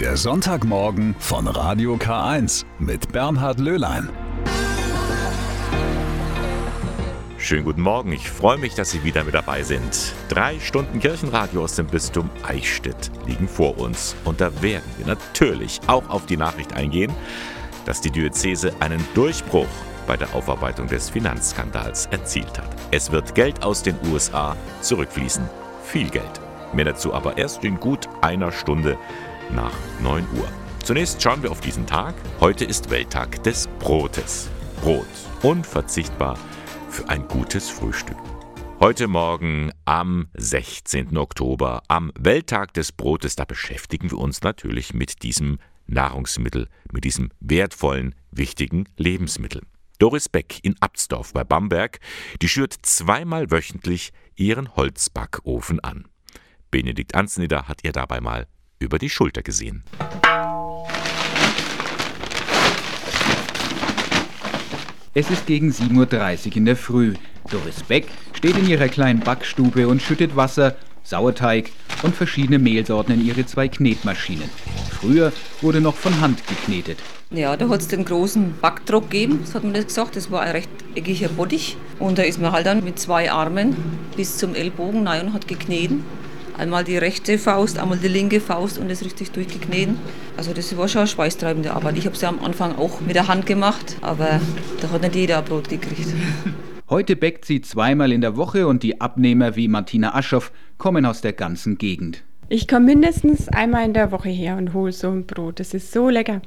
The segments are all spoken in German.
Der Sonntagmorgen von Radio K1 mit Bernhard Löhlein. Schönen guten Morgen, ich freue mich, dass Sie wieder mit dabei sind. Drei Stunden Kirchenradio aus dem Bistum Eichstätt liegen vor uns. Und da werden wir natürlich auch auf die Nachricht eingehen, dass die Diözese einen Durchbruch bei der Aufarbeitung des Finanzskandals erzielt hat. Es wird Geld aus den USA zurückfließen. Viel Geld. Mehr dazu aber erst in gut einer Stunde nach 9 Uhr. Zunächst schauen wir auf diesen Tag. Heute ist Welttag des Brotes. Brot. Unverzichtbar für ein gutes Frühstück. Heute Morgen am 16. Oktober, am Welttag des Brotes, da beschäftigen wir uns natürlich mit diesem Nahrungsmittel, mit diesem wertvollen, wichtigen Lebensmittel. Doris Beck in Absdorf bei Bamberg, die schürt zweimal wöchentlich ihren Holzbackofen an. Benedikt Ansnieder hat ihr dabei mal über die Schulter gesehen. Es ist gegen 7.30 Uhr in der Früh. Doris Beck steht in ihrer kleinen Backstube und schüttet Wasser, Sauerteig und verschiedene Mehlsorten in ihre zwei Knetmaschinen. Früher wurde noch von Hand geknetet. Ja, da hat es den großen Backdruck gegeben, das hat man das gesagt. Das war ein rechteckiger Bottich. Und da ist man halt dann mit zwei Armen bis zum Ellbogen rein und hat gekneten. Einmal die rechte Faust, einmal die linke Faust und das richtig durchgekneten. Also das war schon eine schweißtreibende Arbeit. Ich habe es ja am Anfang auch mit der Hand gemacht, aber da hat nicht jeder ein Brot gekriegt. Heute bäckt sie zweimal in der Woche und die Abnehmer wie Martina Aschoff kommen aus der ganzen Gegend. Ich komme mindestens einmal in der Woche her und hole so ein Brot. Das ist so lecker.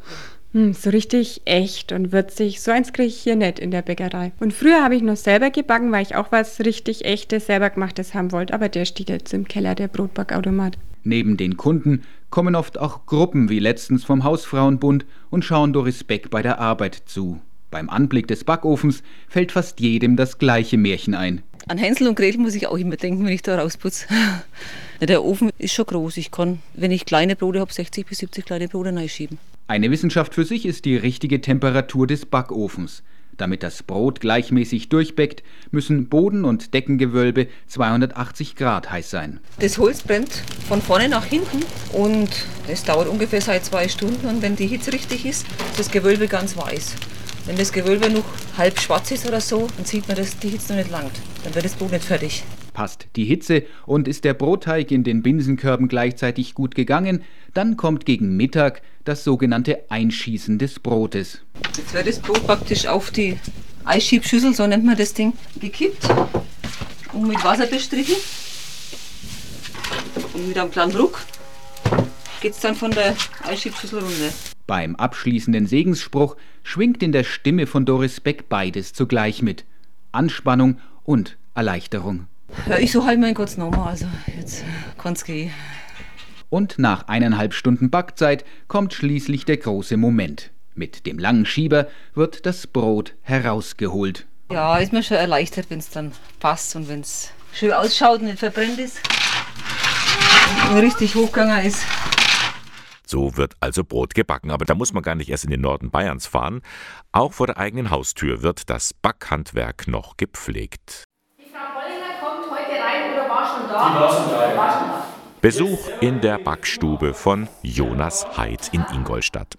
Hm, so richtig echt und würzig. So eins kriege ich hier nicht in der Bäckerei. Und früher habe ich nur selber gebacken, weil ich auch was richtig echtes, selber gemachtes haben wollte. Aber der steht jetzt im Keller, der Brotbackautomat. Neben den Kunden kommen oft auch Gruppen wie letztens vom Hausfrauenbund und schauen Doris Beck bei der Arbeit zu. Beim Anblick des Backofens fällt fast jedem das gleiche Märchen ein. An Hänsel und Gretel muss ich auch immer denken, wenn ich da rausputze. Der Ofen ist schon groß. Ich kann, wenn ich kleine Brote habe, 60 bis 70 kleine Brote reinschieben. Eine Wissenschaft für sich ist die richtige Temperatur des Backofens. Damit das Brot gleichmäßig durchbäckt, müssen Boden- und Deckengewölbe 280 Grad heiß sein. Das Holz brennt von vorne nach hinten und es dauert ungefähr seit zwei Stunden. Und wenn die Hitze richtig ist, ist das Gewölbe ganz weiß. Wenn das Gewölbe noch halb schwarz ist oder so, dann sieht man, dass die Hitze noch nicht langt. Dann wird das Brot nicht fertig. Passt die Hitze und ist der Brotteig in den Binsenkörben gleichzeitig gut gegangen, dann kommt gegen Mittag das sogenannte Einschießen des Brotes. Jetzt wird das Brot praktisch auf die Eisschiebschüssel, so nennt man das Ding, gekippt und mit Wasser bestrichen. Und mit einem kleinen Druck geht es dann von der Eisschiebschüssel runter. Beim abschließenden Segensspruch schwingt in der Stimme von Doris Beck beides zugleich mit. Anspannung und Erleichterung. Ja, ich so halt mein Gott nochmal, also jetzt kann's gehen. Und nach eineinhalb Stunden Backzeit kommt schließlich der große Moment. Mit dem langen Schieber wird das Brot herausgeholt. Ja, ist mir schon erleichtert, wenn es dann passt und wenn es schön ausschaut und nicht verbrennt ist. Und richtig hochgegangen ist. So wird also Brot gebacken, aber da muss man gar nicht erst in den Norden Bayerns fahren. Auch vor der eigenen Haustür wird das Backhandwerk noch gepflegt. Die Frau Bollinger kommt heute rein oder war schon da? Die war schon da. War schon da. Besuch in der Backstube von Jonas Heid in Ingolstadt.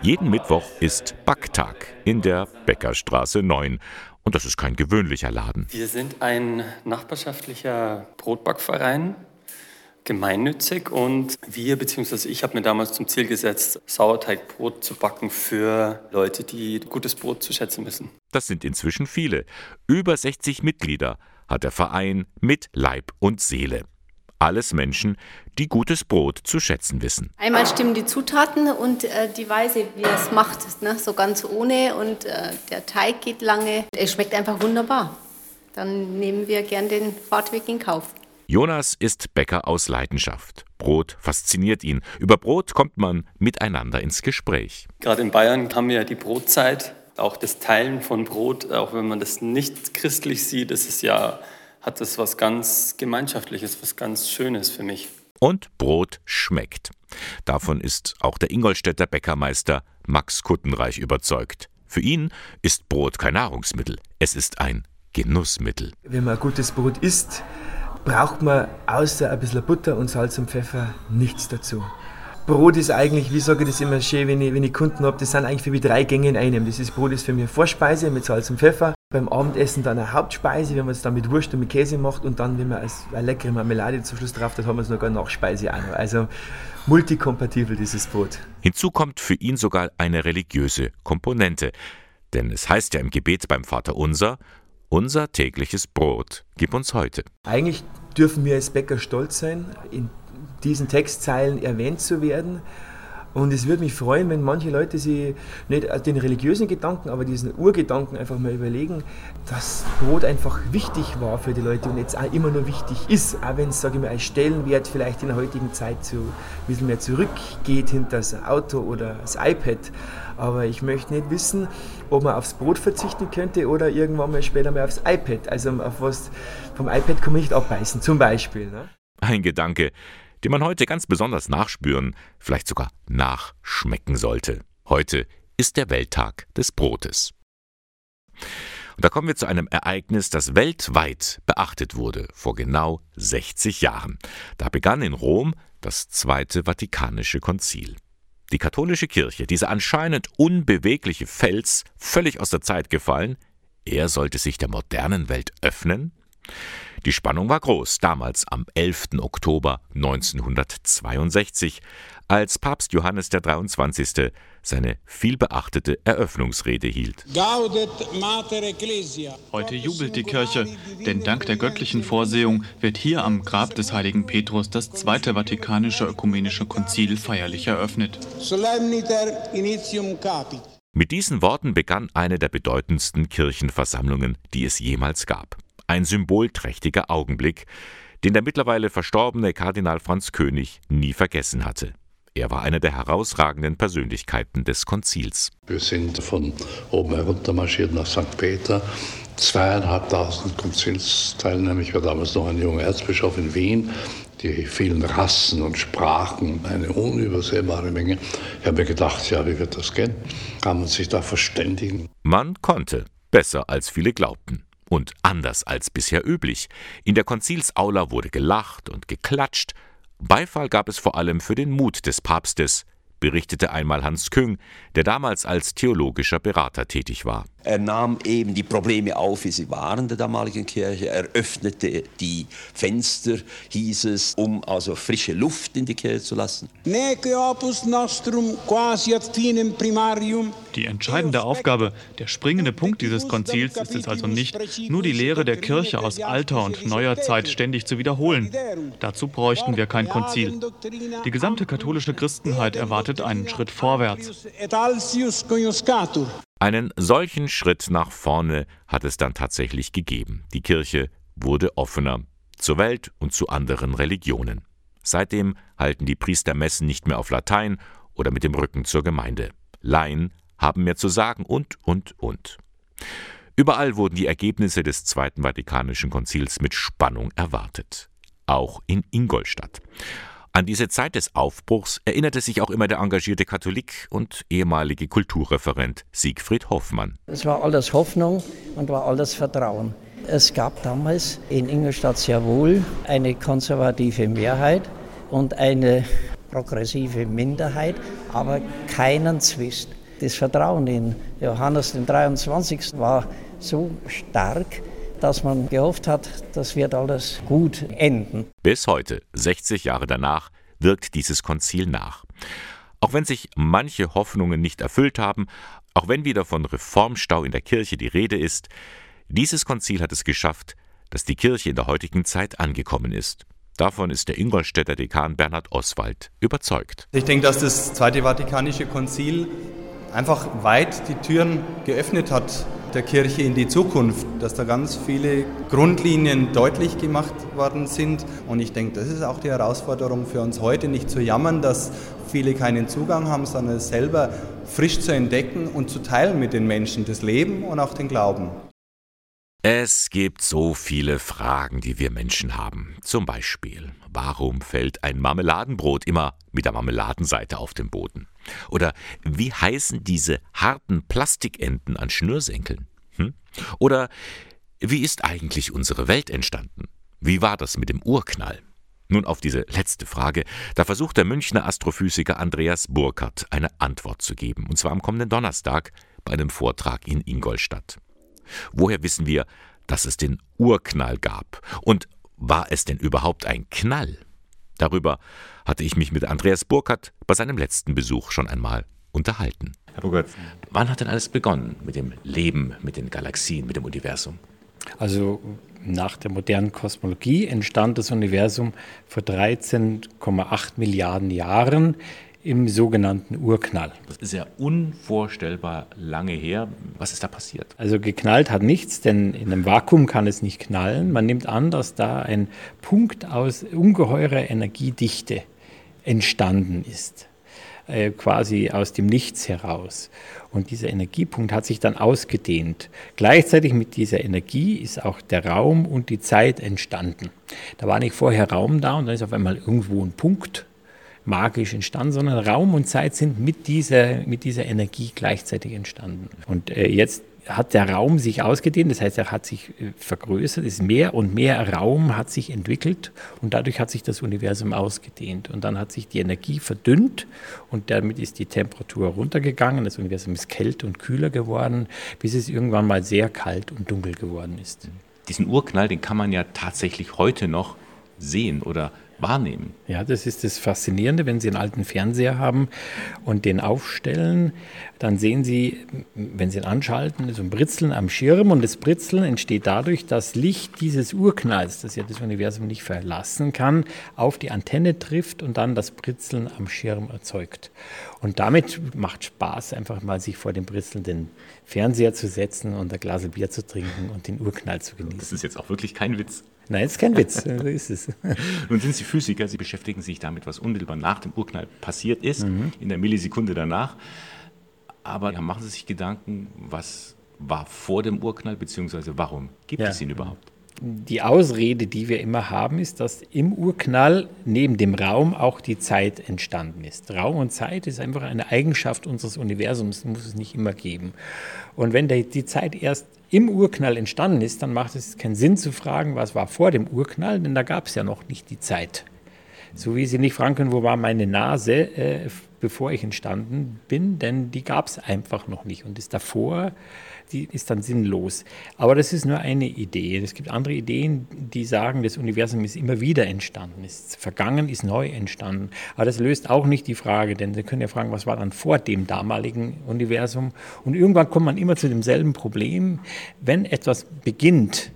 Jeden Mittwoch ist Backtag in der Bäckerstraße 9. Und das ist kein gewöhnlicher Laden. Wir sind ein nachbarschaftlicher Brotbackverein, gemeinnützig und wir bzw. ich habe mir damals zum Ziel gesetzt, Sauerteigbrot zu backen für Leute, die gutes Brot zu schätzen wissen. Das sind inzwischen viele. Über 60 Mitglieder hat der Verein mit Leib und Seele. Alles Menschen, die gutes Brot zu schätzen wissen. Einmal stimmen die Zutaten und äh, die Weise, wie er es macht, ne? so ganz ohne und äh, der Teig geht lange. Es schmeckt einfach wunderbar. Dann nehmen wir gern den Fahrtweg in Kauf. Jonas ist Bäcker aus Leidenschaft. Brot fasziniert ihn. Über Brot kommt man miteinander ins Gespräch. Gerade in Bayern haben wir ja die Brotzeit, auch das Teilen von Brot, auch wenn man das nicht christlich sieht, ist es ja, hat das was ganz Gemeinschaftliches, was ganz Schönes für mich. Und Brot schmeckt. Davon ist auch der Ingolstädter Bäckermeister Max Kuttenreich überzeugt. Für ihn ist Brot kein Nahrungsmittel, es ist ein Genussmittel. Wenn man gutes Brot isst, braucht man außer ein bisschen Butter und Salz und Pfeffer nichts dazu. Brot ist eigentlich, wie sage ich das immer schön, wenn ich, wenn ich Kunden habe, das sind eigentlich für mich drei Gänge in einem. Das ist Brot ist für mich Vorspeise mit Salz und Pfeffer, beim Abendessen dann eine Hauptspeise, wenn man es dann mit Wurst und mit Käse macht und dann, wenn man als eine leckere Marmelade zum Schluss drauf hat, haben wir es noch eine Nachspeise auch noch. Also multikompatibel dieses Brot. Hinzu kommt für ihn sogar eine religiöse Komponente. Denn es heißt ja im Gebet beim Vater Unser, unser tägliches Brot gib uns heute. Eigentlich dürfen wir als Bäcker stolz sein, in diesen Textzeilen erwähnt zu werden. Und es würde mich freuen, wenn manche Leute sich nicht den religiösen Gedanken, aber diesen Urgedanken einfach mal überlegen, dass Brot einfach wichtig war für die Leute und jetzt auch immer nur wichtig ist, auch wenn es, sage ich mal, als Stellenwert vielleicht in der heutigen Zeit so ein bisschen mehr zurückgeht hinter das Auto oder das iPad. Aber ich möchte nicht wissen, ob man aufs Brot verzichten könnte oder irgendwann mal später mal aufs iPad. Also auf was vom iPad kann man nicht abbeißen, zum Beispiel. Ne? Ein Gedanke, den man heute ganz besonders nachspüren, vielleicht sogar nachschmecken sollte. Heute ist der Welttag des Brotes. Und da kommen wir zu einem Ereignis, das weltweit beachtet wurde, vor genau 60 Jahren. Da begann in Rom das Zweite Vatikanische Konzil. Die katholische Kirche, dieser anscheinend unbewegliche Fels, völlig aus der Zeit gefallen, er sollte sich der modernen Welt öffnen? Die Spannung war groß, damals am 11. Oktober 1962, als Papst Johannes der 23. seine vielbeachtete Eröffnungsrede hielt. Heute jubelt die Kirche, denn dank der göttlichen Vorsehung wird hier am Grab des heiligen Petrus das Zweite Vatikanische Ökumenische Konzil feierlich eröffnet. Mit diesen Worten begann eine der bedeutendsten Kirchenversammlungen, die es jemals gab ein symbolträchtiger Augenblick, den der mittlerweile verstorbene Kardinal Franz König nie vergessen hatte. Er war eine der herausragenden Persönlichkeiten des Konzils. Wir sind von oben herunter marschiert nach St. Peter. Zweieinhalbtausend Konzilsteilnehmer. Ich war damals noch ein junger Erzbischof in Wien. Die vielen Rassen und Sprachen, eine unübersehbare Menge. Ich habe mir gedacht, ja, wie wird das gehen? Kann man sich da verständigen? Man konnte, besser als viele glaubten und anders als bisher üblich. In der Konzilsaula wurde gelacht und geklatscht. Beifall gab es vor allem für den Mut des Papstes, berichtete einmal Hans Küng, der damals als theologischer Berater tätig war. Er nahm eben die Probleme auf, wie sie waren der damaligen Kirche. Er öffnete die Fenster, hieß es, um also frische Luft in die Kirche zu lassen. Die entscheidende Aufgabe, der springende Punkt dieses Konzils ist es also nicht, nur die Lehre der Kirche aus alter und neuer Zeit ständig zu wiederholen. Dazu bräuchten wir kein Konzil. Die gesamte katholische Christenheit erwartet einen Schritt vorwärts. Einen solchen Schritt nach vorne hat es dann tatsächlich gegeben. Die Kirche wurde offener zur Welt und zu anderen Religionen. Seitdem halten die Priester Messen nicht mehr auf Latein oder mit dem Rücken zur Gemeinde. Laien haben mehr zu sagen und, und, und. Überall wurden die Ergebnisse des Zweiten Vatikanischen Konzils mit Spannung erwartet. Auch in Ingolstadt. An diese Zeit des Aufbruchs erinnerte sich auch immer der engagierte Katholik und ehemalige Kulturreferent Siegfried Hoffmann. Es war alles Hoffnung und war alles Vertrauen. Es gab damals in Ingolstadt sehr wohl eine konservative Mehrheit und eine progressive Minderheit, aber keinen Zwist. Das Vertrauen in Johannes den 23. war so stark, dass man gehofft hat, das wird alles gut enden. Bis heute, 60 Jahre danach, wirkt dieses Konzil nach. Auch wenn sich manche Hoffnungen nicht erfüllt haben, auch wenn wieder von Reformstau in der Kirche die Rede ist, dieses Konzil hat es geschafft, dass die Kirche in der heutigen Zeit angekommen ist. Davon ist der Ingolstädter Dekan Bernhard Oswald überzeugt. Ich denke, dass das Zweite Vatikanische Konzil einfach weit die Türen geöffnet hat der Kirche in die Zukunft, dass da ganz viele Grundlinien deutlich gemacht worden sind. Und ich denke, das ist auch die Herausforderung für uns heute, nicht zu jammern, dass viele keinen Zugang haben, sondern es selber frisch zu entdecken und zu teilen mit den Menschen, das Leben und auch den Glauben. Es gibt so viele Fragen, die wir Menschen haben. Zum Beispiel, warum fällt ein Marmeladenbrot immer mit der Marmeladenseite auf den Boden? Oder wie heißen diese harten Plastikenden an Schnürsenkeln? Hm? Oder wie ist eigentlich unsere Welt entstanden? Wie war das mit dem Urknall? Nun auf diese letzte Frage, da versucht der Münchner Astrophysiker Andreas Burkhardt eine Antwort zu geben, und zwar am kommenden Donnerstag bei einem Vortrag in Ingolstadt. Woher wissen wir, dass es den Urknall gab? Und war es denn überhaupt ein Knall? Darüber hatte ich mich mit Andreas Burkhardt bei seinem letzten Besuch schon einmal unterhalten. Herr Burkhardt, wann hat denn alles begonnen mit dem Leben, mit den Galaxien, mit dem Universum? Also nach der modernen Kosmologie entstand das Universum vor 13,8 Milliarden Jahren im sogenannten Urknall. Das ist ja unvorstellbar lange her. Was ist da passiert? Also geknallt hat nichts, denn in einem Vakuum kann es nicht knallen. Man nimmt an, dass da ein Punkt aus ungeheurer Energiedichte entstanden ist. Äh, quasi aus dem Nichts heraus. Und dieser Energiepunkt hat sich dann ausgedehnt. Gleichzeitig mit dieser Energie ist auch der Raum und die Zeit entstanden. Da war nicht vorher Raum da und dann ist auf einmal irgendwo ein Punkt magisch entstanden, sondern Raum und Zeit sind mit dieser, mit dieser Energie gleichzeitig entstanden. Und äh, jetzt hat der Raum sich ausgedehnt, das heißt, er hat sich äh, vergrößert, ist mehr und mehr Raum hat sich entwickelt und dadurch hat sich das Universum ausgedehnt. Und dann hat sich die Energie verdünnt und damit ist die Temperatur runtergegangen, das Universum ist kälter und kühler geworden, bis es irgendwann mal sehr kalt und dunkel geworden ist. Diesen Urknall, den kann man ja tatsächlich heute noch sehen oder wahrnehmen. Ja, das ist das Faszinierende, wenn Sie einen alten Fernseher haben und den aufstellen, dann sehen Sie, wenn Sie ihn anschalten, so ein Britzeln am Schirm und das Britzeln entsteht dadurch, dass Licht dieses Urknalls, das ja das Universum nicht verlassen kann, auf die Antenne trifft und dann das Britzeln am Schirm erzeugt. Und damit macht Spaß, einfach mal sich vor dem britzelnden Fernseher zu setzen und ein Glas Bier zu trinken und den Urknall zu genießen. Das ist jetzt auch wirklich kein Witz. Nein, ist kein Witz, so ist es. Nun sind Sie Physiker, Sie beschäftigen sich damit, was unmittelbar nach dem Urknall passiert ist, mhm. in der Millisekunde danach. Aber machen Sie sich Gedanken, was war vor dem Urknall, beziehungsweise warum gibt ja. es ihn überhaupt? Die Ausrede, die wir immer haben, ist, dass im Urknall neben dem Raum auch die Zeit entstanden ist. Raum und Zeit ist einfach eine Eigenschaft unseres Universums, muss es nicht immer geben. Und wenn die Zeit erst im Urknall entstanden ist, dann macht es keinen Sinn zu fragen, was war vor dem Urknall, denn da gab es ja noch nicht die Zeit. So wie Sie nicht fragen können, wo war meine Nase, äh, bevor ich entstanden bin, denn die gab es einfach noch nicht. Und das davor, die ist dann sinnlos. Aber das ist nur eine Idee. Es gibt andere Ideen, die sagen, das Universum ist immer wieder entstanden, ist vergangen, ist neu entstanden. Aber das löst auch nicht die Frage, denn Sie können ja fragen, was war dann vor dem damaligen Universum? Und irgendwann kommt man immer zu demselben Problem. Wenn etwas beginnt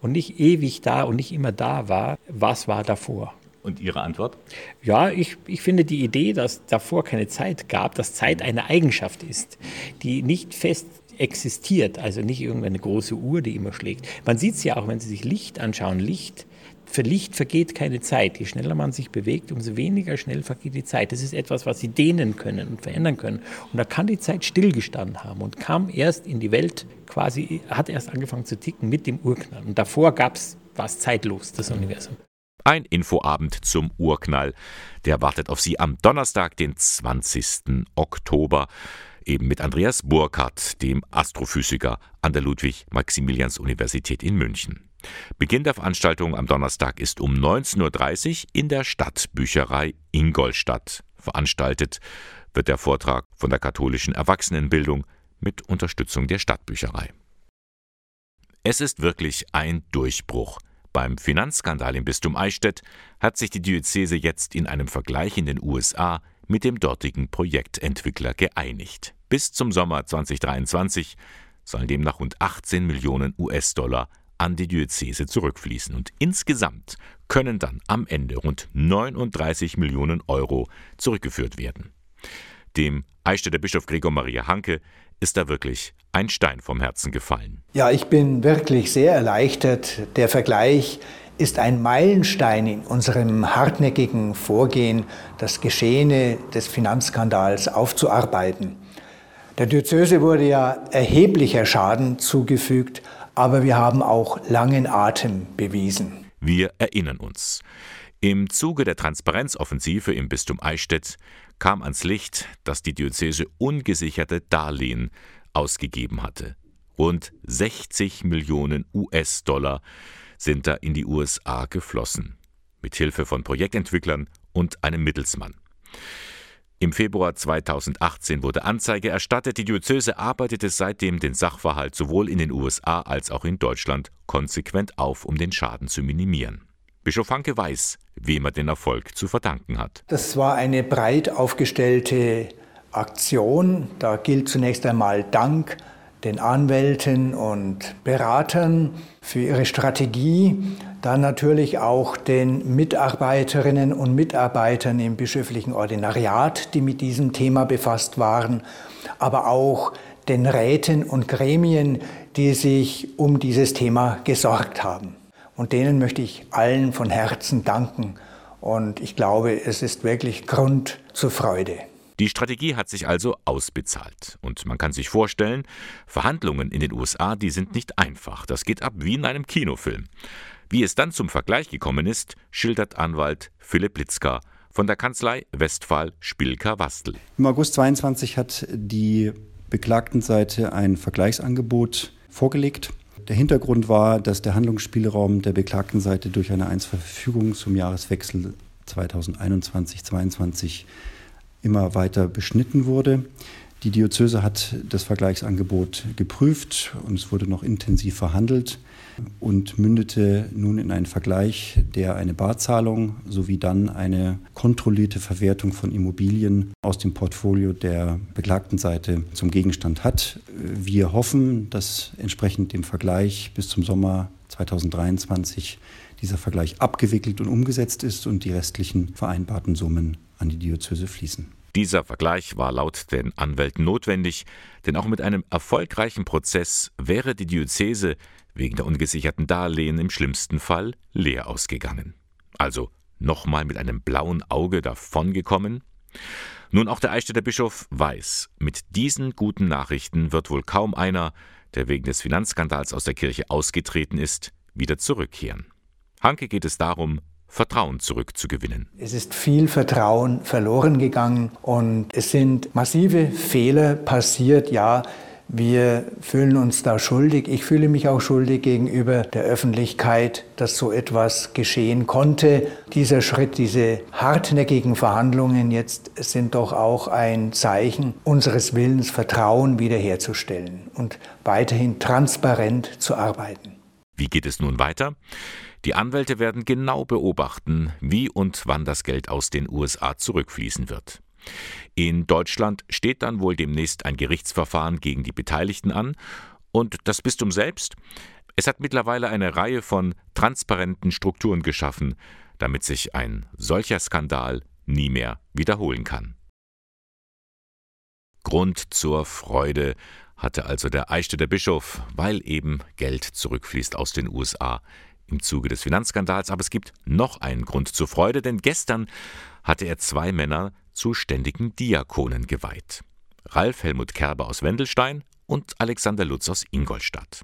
und nicht ewig da und nicht immer da war, was war davor? Und Ihre Antwort? Ja, ich, ich finde die Idee, dass davor keine Zeit gab, dass Zeit eine Eigenschaft ist, die nicht fest existiert, also nicht irgendeine große Uhr, die immer schlägt. Man sieht es ja auch, wenn Sie sich Licht anschauen. Licht, für Licht vergeht keine Zeit. Je schneller man sich bewegt, umso weniger schnell vergeht die Zeit. Das ist etwas, was Sie dehnen können und verändern können. Und da kann die Zeit stillgestanden haben und kam erst in die Welt, quasi, hat erst angefangen zu ticken mit dem Urknall. Und davor gab es, war es zeitlos, das Universum. Ein Infoabend zum Urknall. Der wartet auf Sie am Donnerstag, den 20. Oktober. Eben mit Andreas Burkhardt, dem Astrophysiker an der Ludwig-Maximilians-Universität in München. Beginn der Veranstaltung am Donnerstag ist um 19.30 Uhr in der Stadtbücherei Ingolstadt. Veranstaltet wird der Vortrag von der katholischen Erwachsenenbildung mit Unterstützung der Stadtbücherei. Es ist wirklich ein Durchbruch. Beim Finanzskandal im Bistum Eichstätt hat sich die Diözese jetzt in einem Vergleich in den USA mit dem dortigen Projektentwickler geeinigt. Bis zum Sommer 2023 sollen demnach rund 18 Millionen US-Dollar an die Diözese zurückfließen und insgesamt können dann am Ende rund 39 Millionen Euro zurückgeführt werden. Dem Eichstätter Bischof Gregor Maria Hanke ist da wirklich ein Stein vom Herzen gefallen. Ja, ich bin wirklich sehr erleichtert. Der Vergleich ist ein Meilenstein in unserem hartnäckigen Vorgehen, das Geschehene des Finanzskandals aufzuarbeiten. Der Diözese wurde ja erheblicher Schaden zugefügt, aber wir haben auch langen Atem bewiesen. Wir erinnern uns. Im Zuge der Transparenzoffensive im Bistum Eichstätt kam ans Licht, dass die Diözese ungesicherte Darlehen ausgegeben hatte. Rund 60 Millionen US-Dollar sind da in die USA geflossen. mit Hilfe von Projektentwicklern und einem Mittelsmann. Im Februar 2018 wurde Anzeige erstattet. Die Diözese arbeitete seitdem den Sachverhalt sowohl in den USA als auch in Deutschland konsequent auf, um den Schaden zu minimieren. Bischof Hanke weiß, wem er den Erfolg zu verdanken hat. Das war eine breit aufgestellte Aktion. Da gilt zunächst einmal Dank den Anwälten und Beratern für ihre Strategie, dann natürlich auch den Mitarbeiterinnen und Mitarbeitern im bischöflichen Ordinariat, die mit diesem Thema befasst waren, aber auch den Räten und Gremien, die sich um dieses Thema gesorgt haben. Und denen möchte ich allen von Herzen danken. Und ich glaube, es ist wirklich Grund zur Freude. Die Strategie hat sich also ausbezahlt. Und man kann sich vorstellen, Verhandlungen in den USA, die sind nicht einfach. Das geht ab wie in einem Kinofilm. Wie es dann zum Vergleich gekommen ist, schildert Anwalt Philipp Litzka von der Kanzlei Westphal Spilker Wastel. Im August 22 hat die Beklagtenseite ein Vergleichsangebot vorgelegt. Der Hintergrund war, dass der Handlungsspielraum der Beklagtenseite durch eine Einzelverfügung zum Jahreswechsel 2021-22 immer weiter beschnitten wurde. Die Diözese hat das Vergleichsangebot geprüft und es wurde noch intensiv verhandelt und mündete nun in einen Vergleich, der eine Barzahlung sowie dann eine kontrollierte Verwertung von Immobilien aus dem Portfolio der beklagten Seite zum Gegenstand hat. Wir hoffen, dass entsprechend dem Vergleich bis zum Sommer 2023 dieser Vergleich abgewickelt und umgesetzt ist und die restlichen vereinbarten Summen an die Diözese fließen. Dieser Vergleich war laut den Anwälten notwendig, denn auch mit einem erfolgreichen Prozess wäre die Diözese wegen der ungesicherten Darlehen im schlimmsten Fall leer ausgegangen. Also nochmal mit einem blauen Auge davongekommen? Nun auch der Eichstätter Bischof weiß, mit diesen guten Nachrichten wird wohl kaum einer, der wegen des Finanzskandals aus der Kirche ausgetreten ist, wieder zurückkehren. Hanke geht es darum, Vertrauen zurückzugewinnen. Es ist viel Vertrauen verloren gegangen und es sind massive Fehler passiert. Ja, wir fühlen uns da schuldig. Ich fühle mich auch schuldig gegenüber der Öffentlichkeit, dass so etwas geschehen konnte. Dieser Schritt, diese hartnäckigen Verhandlungen jetzt sind doch auch ein Zeichen unseres Willens, Vertrauen wiederherzustellen und weiterhin transparent zu arbeiten. Wie geht es nun weiter? Die Anwälte werden genau beobachten, wie und wann das Geld aus den USA zurückfließen wird. In Deutschland steht dann wohl demnächst ein Gerichtsverfahren gegen die Beteiligten an und das Bistum selbst, es hat mittlerweile eine Reihe von transparenten Strukturen geschaffen, damit sich ein solcher Skandal nie mehr wiederholen kann. Grund zur Freude hatte also der Eichstätter Bischof, weil eben Geld zurückfließt aus den USA im Zuge des Finanzskandals, aber es gibt noch einen Grund zur Freude, denn gestern hatte er zwei Männer zu ständigen Diakonen geweiht. Ralf Helmut Kerber aus Wendelstein und Alexander Lutz aus Ingolstadt.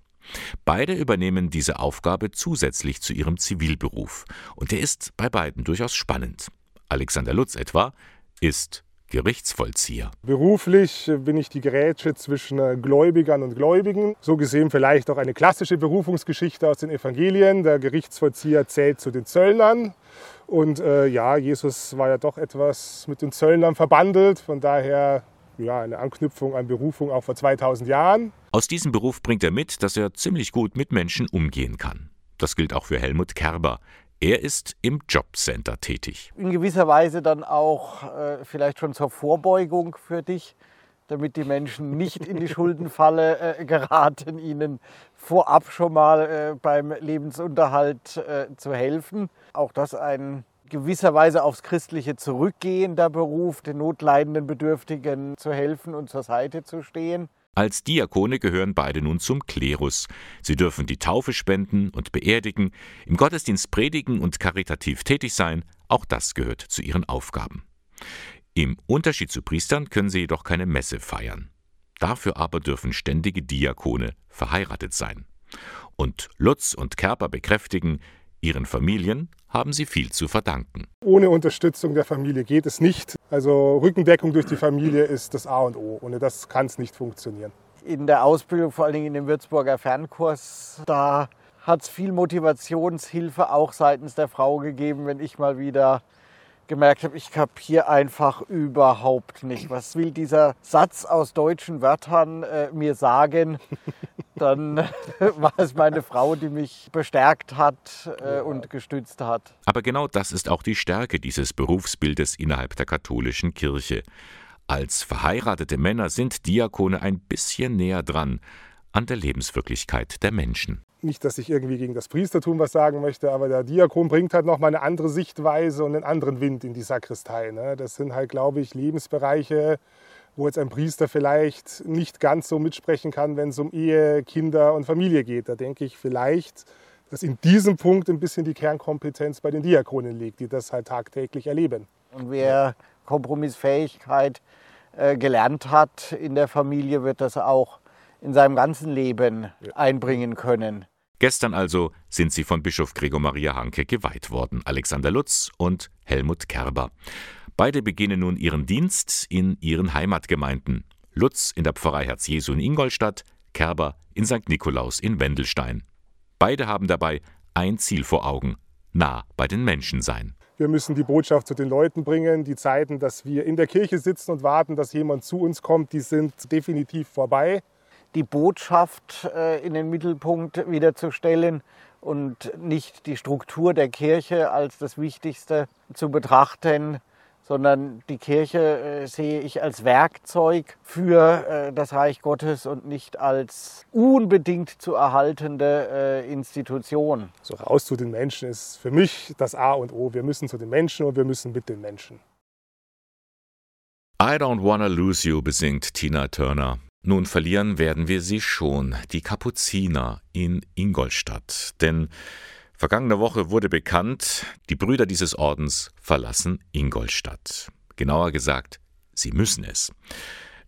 Beide übernehmen diese Aufgabe zusätzlich zu ihrem Zivilberuf, und der ist bei beiden durchaus spannend. Alexander Lutz etwa ist Gerichtsvollzieher. Beruflich bin ich die Grätsche zwischen äh, Gläubigern und Gläubigen. So gesehen vielleicht auch eine klassische Berufungsgeschichte aus den Evangelien. Der Gerichtsvollzieher zählt zu den Zöllnern. Und äh, ja, Jesus war ja doch etwas mit den Zöllnern verbandelt. Von daher ja, eine Anknüpfung an Berufung auch vor 2000 Jahren. Aus diesem Beruf bringt er mit, dass er ziemlich gut mit Menschen umgehen kann. Das gilt auch für Helmut Kerber. Er ist im Jobcenter tätig. In gewisser Weise dann auch äh, vielleicht schon zur Vorbeugung für dich, damit die Menschen nicht in die Schuldenfalle äh, geraten, ihnen vorab schon mal äh, beim Lebensunterhalt äh, zu helfen. Auch das ein gewisser Weise aufs Christliche zurückgehender Beruf, den notleidenden Bedürftigen zu helfen und zur Seite zu stehen. Als Diakone gehören beide nun zum Klerus. Sie dürfen die Taufe spenden und beerdigen, im Gottesdienst predigen und karitativ tätig sein, auch das gehört zu ihren Aufgaben. Im Unterschied zu Priestern können sie jedoch keine Messe feiern. Dafür aber dürfen ständige Diakone verheiratet sein. Und Lutz und Kerper bekräftigen, ihren Familien haben sie viel zu verdanken. Ohne Unterstützung der Familie geht es nicht. Also Rückendeckung durch die Familie ist das A und O. Ohne das kann es nicht funktionieren. In der Ausbildung, vor allen Dingen in dem Würzburger Fernkurs, da hat es viel Motivationshilfe auch seitens der Frau gegeben, wenn ich mal wieder gemerkt habe, ich kapiere einfach überhaupt nicht. Was will dieser Satz aus deutschen Wörtern äh, mir sagen? Dann war es meine Frau, die mich bestärkt hat äh, und gestützt hat. Aber genau das ist auch die Stärke dieses Berufsbildes innerhalb der katholischen Kirche. Als verheiratete Männer sind Diakone ein bisschen näher dran an der Lebenswirklichkeit der Menschen nicht, dass ich irgendwie gegen das Priestertum was sagen möchte, aber der Diakon bringt halt nochmal eine andere Sichtweise und einen anderen Wind in die Sakristei. Ne? Das sind halt, glaube ich, Lebensbereiche, wo jetzt ein Priester vielleicht nicht ganz so mitsprechen kann, wenn es um Ehe, Kinder und Familie geht. Da denke ich vielleicht, dass in diesem Punkt ein bisschen die Kernkompetenz bei den Diakonen liegt, die das halt tagtäglich erleben. Und wer Kompromissfähigkeit äh, gelernt hat in der Familie, wird das auch in seinem ganzen Leben einbringen können. Gestern also sind sie von Bischof Gregor Maria Hanke geweiht worden, Alexander Lutz und Helmut Kerber. Beide beginnen nun ihren Dienst in ihren Heimatgemeinden. Lutz in der Pfarrei Herz Jesu in Ingolstadt, Kerber in St. Nikolaus in Wendelstein. Beide haben dabei ein Ziel vor Augen, nah bei den Menschen sein. Wir müssen die Botschaft zu den Leuten bringen. Die Zeiten, dass wir in der Kirche sitzen und warten, dass jemand zu uns kommt, die sind definitiv vorbei die Botschaft äh, in den Mittelpunkt wieder zu stellen und nicht die Struktur der Kirche als das Wichtigste zu betrachten, sondern die Kirche äh, sehe ich als Werkzeug für äh, das Reich Gottes und nicht als unbedingt zu erhaltende Institution. So raus zu den Menschen ist für mich das A und O. Wir müssen zu den Menschen und wir müssen mit den Menschen. I Don't Wanna Lose You besingt Tina Turner. Nun verlieren werden wir sie schon, die Kapuziner in Ingolstadt. Denn vergangene Woche wurde bekannt, die Brüder dieses Ordens verlassen Ingolstadt. Genauer gesagt, sie müssen es.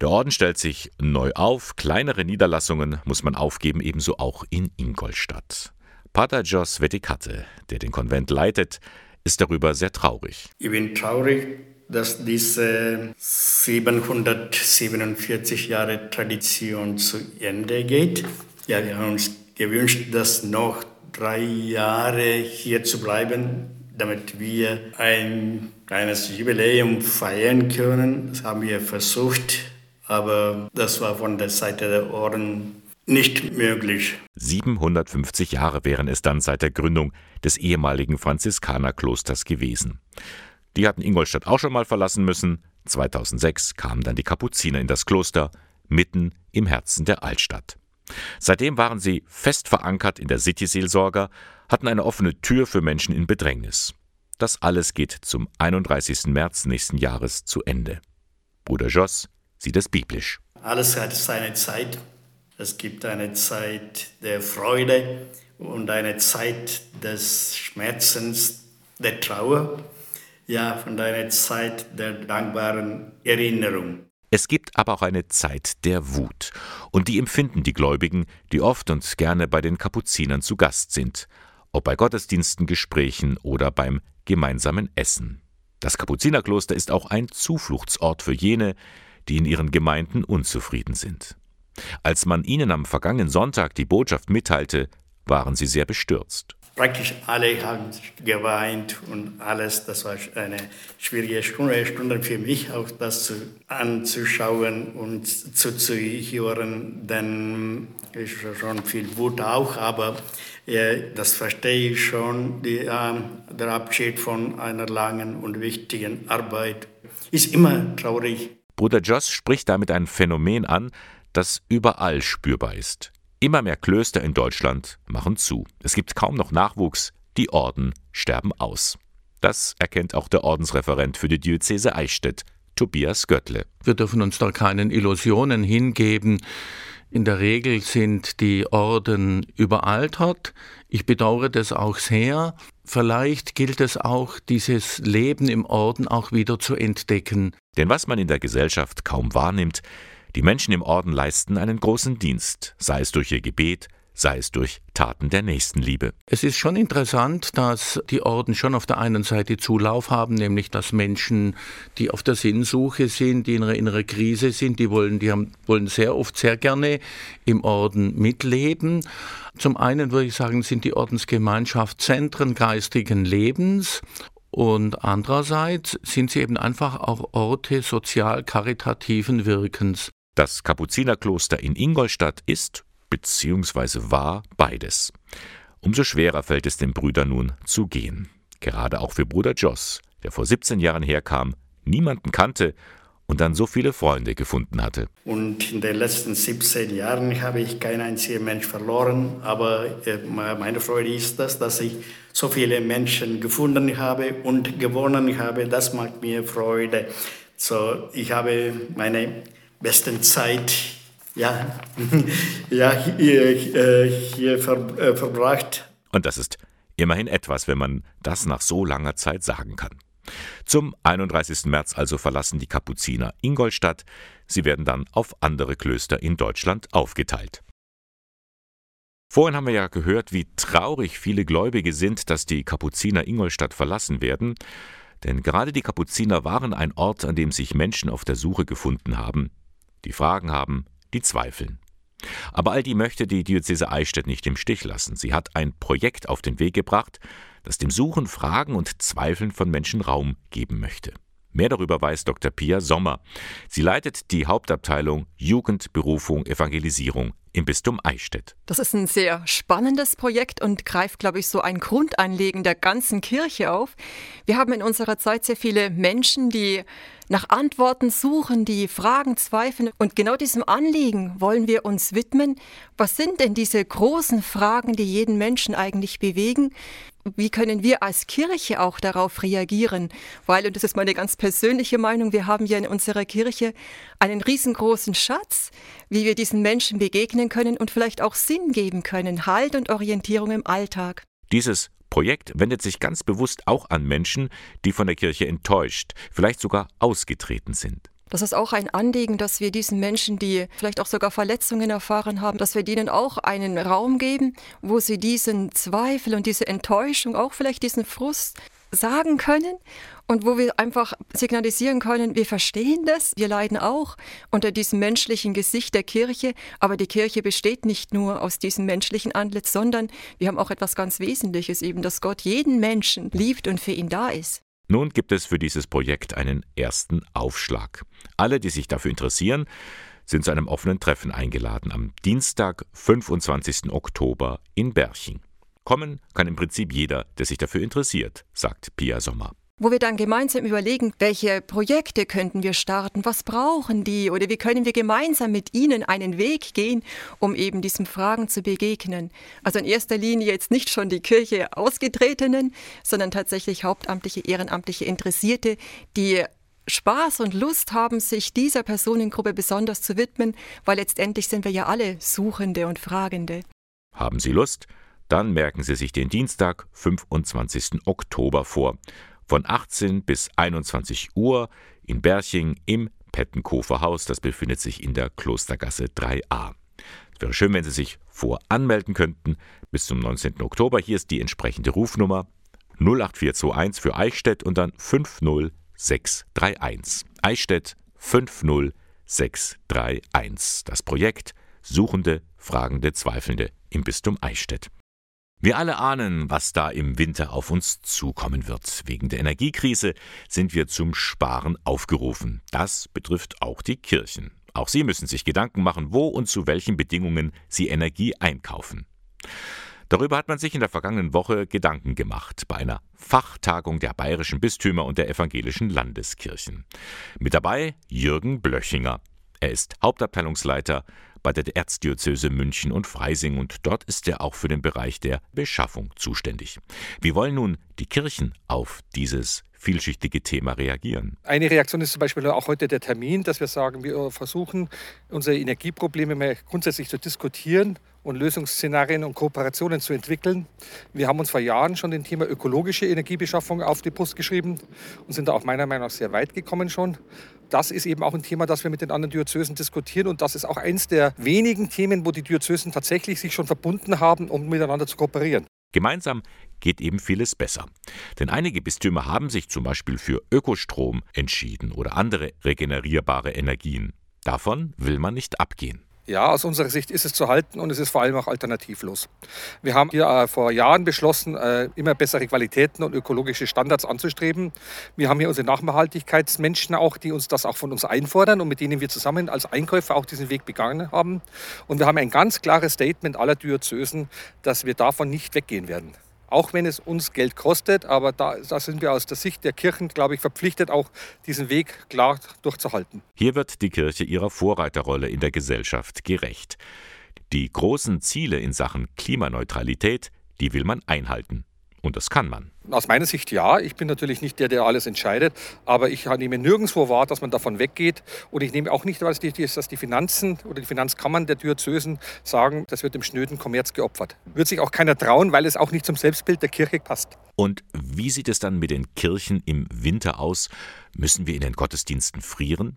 Der Orden stellt sich neu auf, kleinere Niederlassungen muss man aufgeben, ebenso auch in Ingolstadt. Pater Jos Vetikate, der den Konvent leitet, ist darüber sehr traurig. Ich bin traurig, dass diese 747 Jahre Tradition zu Ende geht. Ja, wir haben uns gewünscht, dass noch drei Jahre hier zu bleiben, damit wir ein kleines Jubiläum feiern können. Das haben wir versucht, aber das war von der Seite der Orden nicht möglich. 750 Jahre wären es dann seit der Gründung des ehemaligen Franziskanerklosters gewesen. Die hatten Ingolstadt auch schon mal verlassen müssen. 2006 kamen dann die Kapuziner in das Kloster, mitten im Herzen der Altstadt. Seitdem waren sie fest verankert in der City-Seelsorger, hatten eine offene Tür für Menschen in Bedrängnis. Das alles geht zum 31. März nächsten Jahres zu Ende. Bruder Joss sieht es biblisch. Alles hat seine Zeit. Es gibt eine Zeit der Freude und eine Zeit des Schmerzens, der Trauer ja, von deiner Zeit der dankbaren Erinnerung. Es gibt aber auch eine Zeit der Wut, und die empfinden die Gläubigen, die oft und gerne bei den Kapuzinern zu Gast sind, ob bei Gottesdiensten, Gesprächen oder beim gemeinsamen Essen. Das Kapuzinerkloster ist auch ein Zufluchtsort für jene, die in ihren Gemeinden unzufrieden sind. Als man ihnen am vergangenen Sonntag die Botschaft mitteilte, waren sie sehr bestürzt praktisch alle haben geweint und alles. Das war eine schwierige Stunde, Stunde für mich, auch das zu, anzuschauen und zuzuhören, denn ist schon viel Wut auch, aber ja, das verstehe ich schon. Die, äh, der Abschied von einer langen und wichtigen Arbeit ist immer traurig. Bruder Joss spricht damit ein Phänomen an, das überall spürbar ist. Immer mehr Klöster in Deutschland machen zu. Es gibt kaum noch Nachwuchs, die Orden sterben aus. Das erkennt auch der Ordensreferent für die Diözese Eichstätt, Tobias Göttle. Wir dürfen uns da keinen Illusionen hingeben. In der Regel sind die Orden überaltert. Ich bedauere das auch sehr. Vielleicht gilt es auch, dieses Leben im Orden auch wieder zu entdecken. Denn was man in der Gesellschaft kaum wahrnimmt, die Menschen im Orden leisten einen großen Dienst, sei es durch ihr Gebet, sei es durch Taten der Nächstenliebe. Es ist schon interessant, dass die Orden schon auf der einen Seite Zulauf haben, nämlich dass Menschen, die auf der Sinnsuche sind, die in einer inneren Krise sind, die wollen, die haben, wollen sehr oft sehr gerne im Orden mitleben. Zum einen würde ich sagen, sind die Ordensgemeinschaft Zentren geistigen Lebens und andererseits sind sie eben einfach auch Orte sozial-karitativen Wirkens. Das Kapuzinerkloster in Ingolstadt ist bzw. war beides. Umso schwerer fällt es den Brüdern nun zu gehen. Gerade auch für Bruder Joss, der vor 17 Jahren herkam, niemanden kannte und dann so viele Freunde gefunden hatte. Und in den letzten 17 Jahren habe ich keinen einzigen Mensch verloren, aber äh, meine Freude ist das, dass ich so viele Menschen gefunden habe und gewonnen habe. Das macht mir Freude. So, ich habe meine besten Zeit ja, ja hier, äh, hier ver, äh, verbracht. Und das ist immerhin etwas, wenn man das nach so langer Zeit sagen kann. Zum 31. März also verlassen die Kapuziner Ingolstadt. Sie werden dann auf andere Klöster in Deutschland aufgeteilt. Vorhin haben wir ja gehört, wie traurig viele Gläubige sind, dass die Kapuziner Ingolstadt verlassen werden. Denn gerade die Kapuziner waren ein Ort, an dem sich Menschen auf der Suche gefunden haben, die Fragen haben, die zweifeln. Aber all die möchte die Diözese Eichstätt nicht im Stich lassen. Sie hat ein Projekt auf den Weg gebracht, das dem Suchen, Fragen und Zweifeln von Menschen Raum geben möchte. Mehr darüber weiß Dr. Pia Sommer. Sie leitet die Hauptabteilung Jugend, Berufung, Evangelisierung im Bistum Eichstätt. Das ist ein sehr spannendes Projekt und greift, glaube ich, so ein Grundanliegen der ganzen Kirche auf. Wir haben in unserer Zeit sehr viele Menschen, die nach Antworten suchen, die Fragen zweifeln. Und genau diesem Anliegen wollen wir uns widmen. Was sind denn diese großen Fragen, die jeden Menschen eigentlich bewegen? Wie können wir als Kirche auch darauf reagieren? Weil, und das ist meine ganz persönliche Meinung, wir haben ja in unserer Kirche einen riesengroßen Schatz, wie wir diesen Menschen begegnen können und vielleicht auch Sinn geben können, Halt und Orientierung im Alltag. Dieses Projekt wendet sich ganz bewusst auch an Menschen, die von der Kirche enttäuscht, vielleicht sogar ausgetreten sind. Das ist auch ein Anliegen, dass wir diesen Menschen, die vielleicht auch sogar Verletzungen erfahren haben, dass wir denen auch einen Raum geben, wo sie diesen Zweifel und diese Enttäuschung, auch vielleicht diesen Frust sagen können und wo wir einfach signalisieren können, wir verstehen das, wir leiden auch unter diesem menschlichen Gesicht der Kirche, aber die Kirche besteht nicht nur aus diesem menschlichen Antlitz, sondern wir haben auch etwas ganz Wesentliches, eben, dass Gott jeden Menschen liebt und für ihn da ist. Nun gibt es für dieses Projekt einen ersten Aufschlag. Alle, die sich dafür interessieren, sind zu einem offenen Treffen eingeladen am Dienstag, 25. Oktober in Berching. Kommen kann im Prinzip jeder, der sich dafür interessiert, sagt Pia Sommer wo wir dann gemeinsam überlegen, welche Projekte könnten wir starten, was brauchen die oder wie können wir gemeinsam mit ihnen einen Weg gehen, um eben diesen Fragen zu begegnen. Also in erster Linie jetzt nicht schon die Kirche ausgetretenen, sondern tatsächlich hauptamtliche, ehrenamtliche Interessierte, die Spaß und Lust haben, sich dieser Personengruppe besonders zu widmen, weil letztendlich sind wir ja alle Suchende und Fragende. Haben Sie Lust? Dann merken Sie sich den Dienstag, 25. Oktober vor. Von 18 bis 21 Uhr in Berching im Pettenkofer Haus. Das befindet sich in der Klostergasse 3a. Es wäre schön, wenn Sie sich voranmelden könnten bis zum 19. Oktober. Hier ist die entsprechende Rufnummer 08421 für Eichstätt und dann 50631. Eichstätt 50631. Das Projekt Suchende, Fragende, Zweifelnde im Bistum Eichstätt. Wir alle ahnen, was da im Winter auf uns zukommen wird. Wegen der Energiekrise sind wir zum Sparen aufgerufen. Das betrifft auch die Kirchen. Auch sie müssen sich Gedanken machen, wo und zu welchen Bedingungen sie Energie einkaufen. Darüber hat man sich in der vergangenen Woche Gedanken gemacht bei einer Fachtagung der bayerischen Bistümer und der evangelischen Landeskirchen. Mit dabei Jürgen Blöchinger. Er ist Hauptabteilungsleiter bei der Erzdiözese München und Freising und dort ist er auch für den Bereich der Beschaffung zuständig. Wie wollen nun die Kirchen auf dieses vielschichtige Thema reagieren. Eine Reaktion ist zum Beispiel auch heute der Termin, dass wir sagen, wir versuchen, unsere Energieprobleme mal grundsätzlich zu diskutieren und Lösungsszenarien und Kooperationen zu entwickeln. Wir haben uns vor Jahren schon dem Thema ökologische Energiebeschaffung auf die Brust geschrieben und sind da auch meiner Meinung nach sehr weit gekommen schon. Das ist eben auch ein Thema, das wir mit den anderen Diözesen diskutieren und das ist auch eines der wenigen Themen, wo die Diözesen tatsächlich sich schon verbunden haben, um miteinander zu kooperieren. Gemeinsam geht eben vieles besser. Denn einige Bistümer haben sich zum Beispiel für Ökostrom entschieden oder andere regenerierbare Energien. Davon will man nicht abgehen. Ja, aus unserer Sicht ist es zu halten und es ist vor allem auch alternativlos. Wir haben hier äh, vor Jahren beschlossen, äh, immer bessere Qualitäten und ökologische Standards anzustreben. Wir haben hier unsere Nachhaltigkeitsmenschen auch, die uns das auch von uns einfordern und mit denen wir zusammen als Einkäufer auch diesen Weg begangen haben. Und wir haben ein ganz klares Statement aller Diözesen, dass wir davon nicht weggehen werden auch wenn es uns Geld kostet. Aber da, da, sind wir aus der Sicht der Kirchen, glaube ich, verpflichtet, auch diesen Weg klar durchzuhalten. Hier wird die Kirche ihrer Vorreiterrolle in der Gesellschaft gerecht. Die großen Ziele in Sachen Klimaneutralität, die will man einhalten. Und das kann man. Aus meiner Sicht ja. Ich bin natürlich nicht der, der alles entscheidet. Aber ich nehme nirgendwo wahr, dass man davon weggeht. Und ich nehme auch nicht wahr, dass die Finanzen oder die Finanzkammern der Diözesen sagen, das wird dem schnöden Kommerz geopfert. Wird sich auch keiner trauen, weil es auch nicht zum Selbstbild der Kirche passt. Und wie sieht es dann mit den Kirchen im Winter aus? Müssen wir in den Gottesdiensten frieren?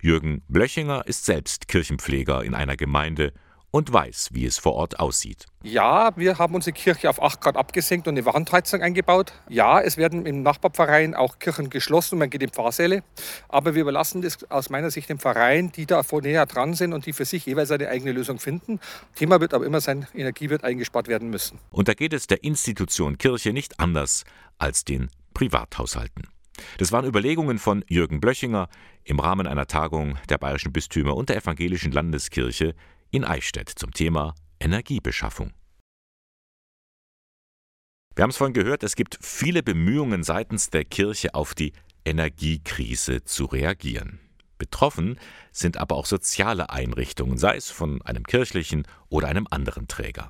Jürgen Blöchinger ist selbst Kirchenpfleger in einer Gemeinde und weiß, wie es vor Ort aussieht. Ja, wir haben unsere Kirche auf 8 Grad abgesenkt und eine Wandheizung eingebaut. Ja, es werden im Nachbarverein auch Kirchen geschlossen und man geht in Pfarrsäle. Aber wir überlassen das aus meiner Sicht dem Verein, die da vor näher dran sind und die für sich jeweils eine eigene Lösung finden. Thema wird aber immer sein, Energie wird eingespart werden müssen. Und da geht es der Institution Kirche nicht anders als den Privathaushalten. Das waren Überlegungen von Jürgen Blöchinger im Rahmen einer Tagung der Bayerischen Bistümer und der Evangelischen Landeskirche in Eichstätt zum Thema Energiebeschaffung. Wir haben es vorhin gehört, es gibt viele Bemühungen seitens der Kirche auf die Energiekrise zu reagieren. Betroffen sind aber auch soziale Einrichtungen, sei es von einem kirchlichen oder einem anderen Träger.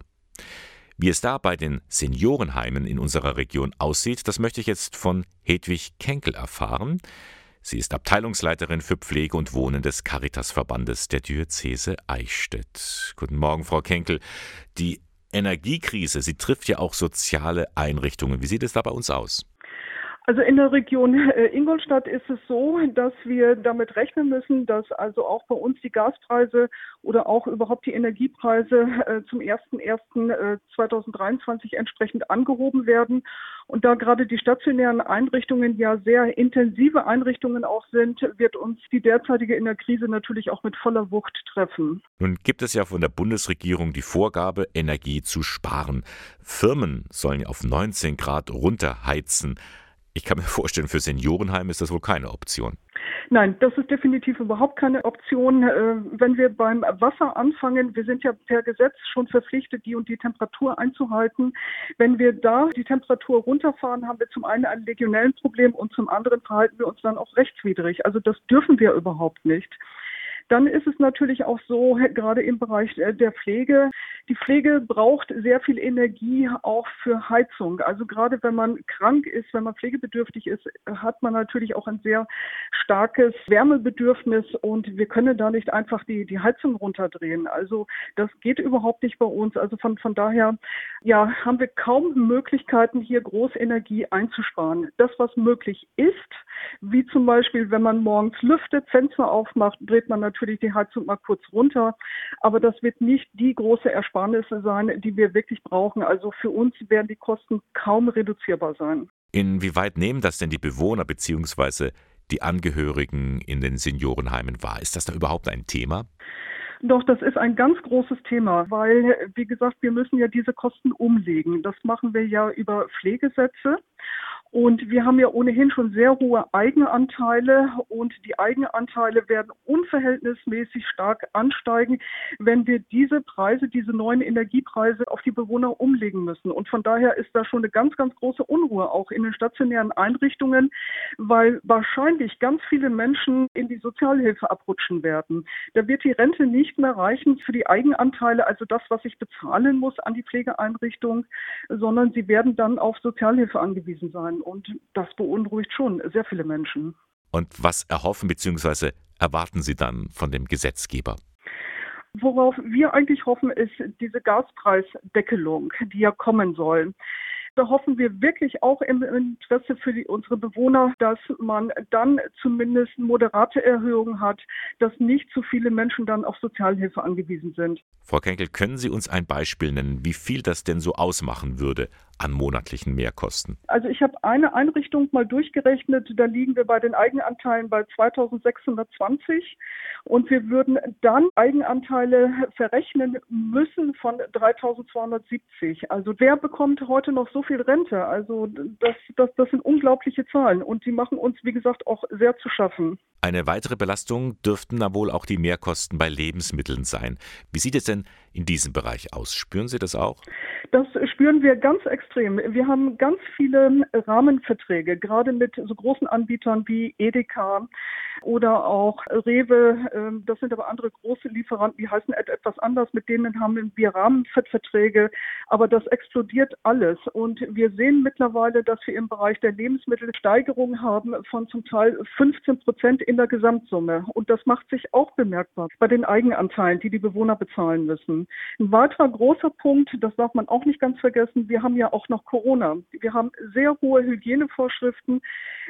Wie es da bei den Seniorenheimen in unserer Region aussieht, das möchte ich jetzt von Hedwig Kenkel erfahren. Sie ist Abteilungsleiterin für Pflege und Wohnen des Caritasverbandes der Diözese Eichstätt. Guten Morgen, Frau Kenkel. Die Energiekrise, sie trifft ja auch soziale Einrichtungen. Wie sieht es da bei uns aus? Also in der Region äh, Ingolstadt ist es so, dass wir damit rechnen müssen, dass also auch bei uns die Gaspreise oder auch überhaupt die Energiepreise äh, zum 01.01.2023 entsprechend angehoben werden. Und da gerade die stationären Einrichtungen ja sehr intensive Einrichtungen auch sind, wird uns die derzeitige Energiekrise natürlich auch mit voller Wucht treffen. Nun gibt es ja von der Bundesregierung die Vorgabe, Energie zu sparen. Firmen sollen auf 19 Grad runterheizen. Ich kann mir vorstellen, für Seniorenheim ist das wohl keine Option. Nein, das ist definitiv überhaupt keine Option. Äh, wenn wir beim Wasser anfangen, wir sind ja per Gesetz schon verpflichtet, die und die Temperatur einzuhalten. Wenn wir da die Temperatur runterfahren, haben wir zum einen ein legionellen Problem und zum anderen verhalten wir uns dann auch rechtswidrig. Also das dürfen wir überhaupt nicht. Dann ist es natürlich auch so, gerade im Bereich der Pflege, die Pflege braucht sehr viel Energie auch für Heizung. Also gerade wenn man krank ist, wenn man pflegebedürftig ist, hat man natürlich auch ein sehr starkes Wärmebedürfnis und wir können da nicht einfach die, die Heizung runterdrehen. Also das geht überhaupt nicht bei uns. Also von, von daher, ja, haben wir kaum Möglichkeiten, hier Großenergie einzusparen. Das, was möglich ist, wie zum Beispiel, wenn man morgens lüftet, Fenster aufmacht, dreht man natürlich die Heizung mal kurz runter. Aber das wird nicht die große Ersparnisse sein, die wir wirklich brauchen. Also für uns werden die Kosten kaum reduzierbar sein. Inwieweit nehmen das denn die Bewohner bzw. die Angehörigen in den Seniorenheimen wahr? Ist das da überhaupt ein Thema? Doch, das ist ein ganz großes Thema, weil, wie gesagt, wir müssen ja diese Kosten umlegen. Das machen wir ja über Pflegesätze. Und wir haben ja ohnehin schon sehr hohe Eigenanteile und die Eigenanteile werden unverhältnismäßig stark ansteigen, wenn wir diese Preise, diese neuen Energiepreise auf die Bewohner umlegen müssen. Und von daher ist da schon eine ganz, ganz große Unruhe auch in den stationären Einrichtungen, weil wahrscheinlich ganz viele Menschen in die Sozialhilfe abrutschen werden. Da wird die Rente nicht mehr reichen für die Eigenanteile, also das, was ich bezahlen muss an die Pflegeeinrichtung, sondern sie werden dann auf Sozialhilfe angewiesen sein. Und das beunruhigt schon sehr viele Menschen. Und was erhoffen bzw. erwarten Sie dann von dem Gesetzgeber? Worauf wir eigentlich hoffen, ist diese Gaspreisdeckelung, die ja kommen soll. Da hoffen wir wirklich auch im Interesse für die, unsere Bewohner, dass man dann zumindest moderate Erhöhungen hat, dass nicht zu viele Menschen dann auf Sozialhilfe angewiesen sind. Frau Kenkel, können Sie uns ein Beispiel nennen, wie viel das denn so ausmachen würde an monatlichen Mehrkosten? Also ich habe eine Einrichtung mal durchgerechnet, da liegen wir bei den Eigenanteilen bei 2620 und wir würden dann Eigenanteile verrechnen müssen von 3270. Also wer bekommt heute noch so viel Rente? Also das, das, das sind unglaubliche Zahlen und die machen uns, wie gesagt, auch sehr zu schaffen. Eine weitere Belastung dürften da wohl auch die Mehrkosten bei Lebensmitteln sein. Wie sieht es denn in diesem Bereich aus? Spüren Sie das auch? Das spüren wir ganz extrem. Wir haben ganz viele Rahmenverträge, gerade mit so großen Anbietern wie Edeka oder auch Rewe. Ähm, das sind aber andere große Lieferanten, die heißen etwas anders. Mit denen haben wir Rahmenverträge. Aber das explodiert alles. Und wir sehen mittlerweile, dass wir im Bereich der Lebensmittel Steigerungen haben von zum Teil 15 Prozent in der Gesamtsumme. Und das macht sich auch bemerkbar bei den Eigenanteilen, die die Bewohner bezahlen müssen. Ein weiterer großer Punkt, das darf man auch nicht ganz vergessen, wir haben ja auch noch Corona. Wir haben sehr hohe Hygienevorschriften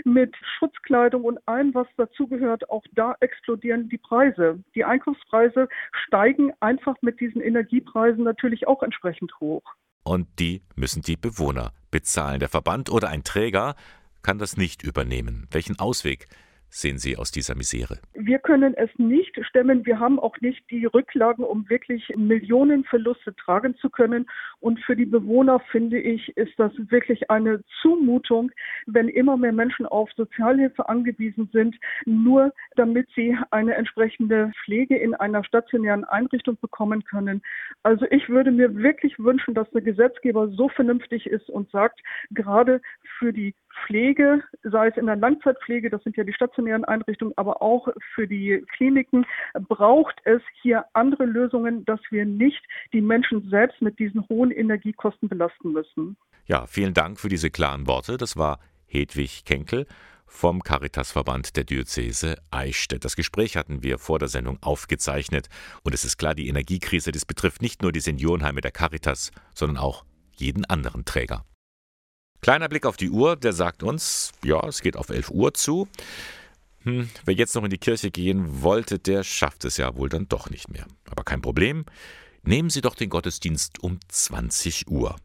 mit Schutzkleidung und allem, was dazugehört. Auch da explodieren die Preise. Die Einkaufspreise steigen einfach mit diesen Energiepreisen natürlich auch entsprechend hoch. Und die müssen die Bewohner bezahlen. Der Verband oder ein Träger kann das nicht übernehmen. Welchen Ausweg sehen Sie aus dieser Misere? Wir können es nicht stemmen. Wir haben auch nicht die Rücklagen, um wirklich Millionenverluste tragen zu können. Und für die Bewohner, finde ich, ist das wirklich eine Zumutung, wenn immer mehr Menschen auf Sozialhilfe angewiesen sind, nur damit sie eine entsprechende Pflege in einer stationären Einrichtung bekommen können. Also ich würde mir wirklich wünschen, dass der Gesetzgeber so vernünftig ist und sagt, gerade für die Pflege, sei es in der Langzeitpflege, das sind ja die stationären Einrichtungen, aber auch für die Kliniken, braucht es hier andere Lösungen, dass wir nicht die Menschen selbst mit diesen hohen Energiekosten belasten müssen. Ja, vielen Dank für diese klaren Worte. Das war Hedwig Kenkel vom Caritasverband der Diözese Eichstätt. Das Gespräch hatten wir vor der Sendung aufgezeichnet. Und es ist klar, die Energiekrise, das betrifft nicht nur die Seniorenheime der Caritas, sondern auch jeden anderen Träger. Kleiner Blick auf die Uhr, der sagt uns, ja, es geht auf 11 Uhr zu. Hm, wer jetzt noch in die Kirche gehen wollte, der schafft es ja wohl dann doch nicht mehr. Aber kein Problem. Nehmen Sie doch den Gottesdienst um 20 Uhr.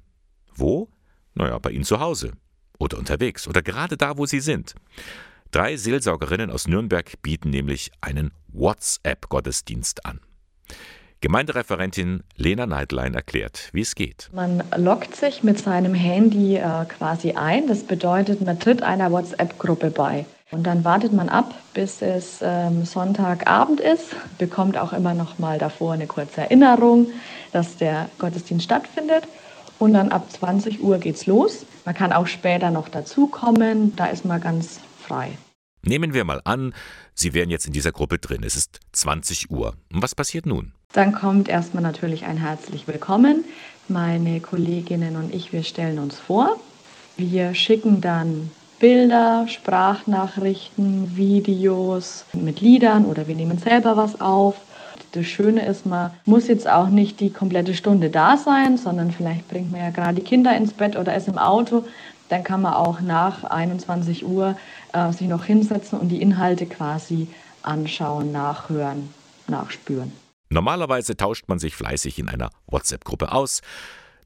Wo? Naja, bei Ihnen zu Hause. Oder unterwegs. Oder gerade da, wo Sie sind. Drei Seelsorgerinnen aus Nürnberg bieten nämlich einen WhatsApp-Gottesdienst an. Gemeindereferentin Lena Neidlein erklärt, wie es geht. Man loggt sich mit seinem Handy äh, quasi ein. Das bedeutet, man tritt einer WhatsApp-Gruppe bei. Und dann wartet man ab, bis es ähm, Sonntagabend ist, bekommt auch immer noch mal davor eine kurze Erinnerung, dass der Gottesdienst stattfindet. Und dann ab 20 Uhr geht's los. Man kann auch später noch dazukommen. Da ist man ganz frei. Nehmen wir mal an, Sie wären jetzt in dieser Gruppe drin. Es ist 20 Uhr. Und was passiert nun? Dann kommt erstmal natürlich ein herzlich willkommen. Meine Kolleginnen und ich, wir stellen uns vor. Wir schicken dann Bilder, Sprachnachrichten, Videos mit Liedern oder wir nehmen selber was auf. Das Schöne ist, man muss jetzt auch nicht die komplette Stunde da sein, sondern vielleicht bringt man ja gerade die Kinder ins Bett oder ist im Auto. Dann kann man auch nach 21 Uhr äh, sich noch hinsetzen und die Inhalte quasi anschauen, nachhören, nachspüren. Normalerweise tauscht man sich fleißig in einer WhatsApp-Gruppe aus.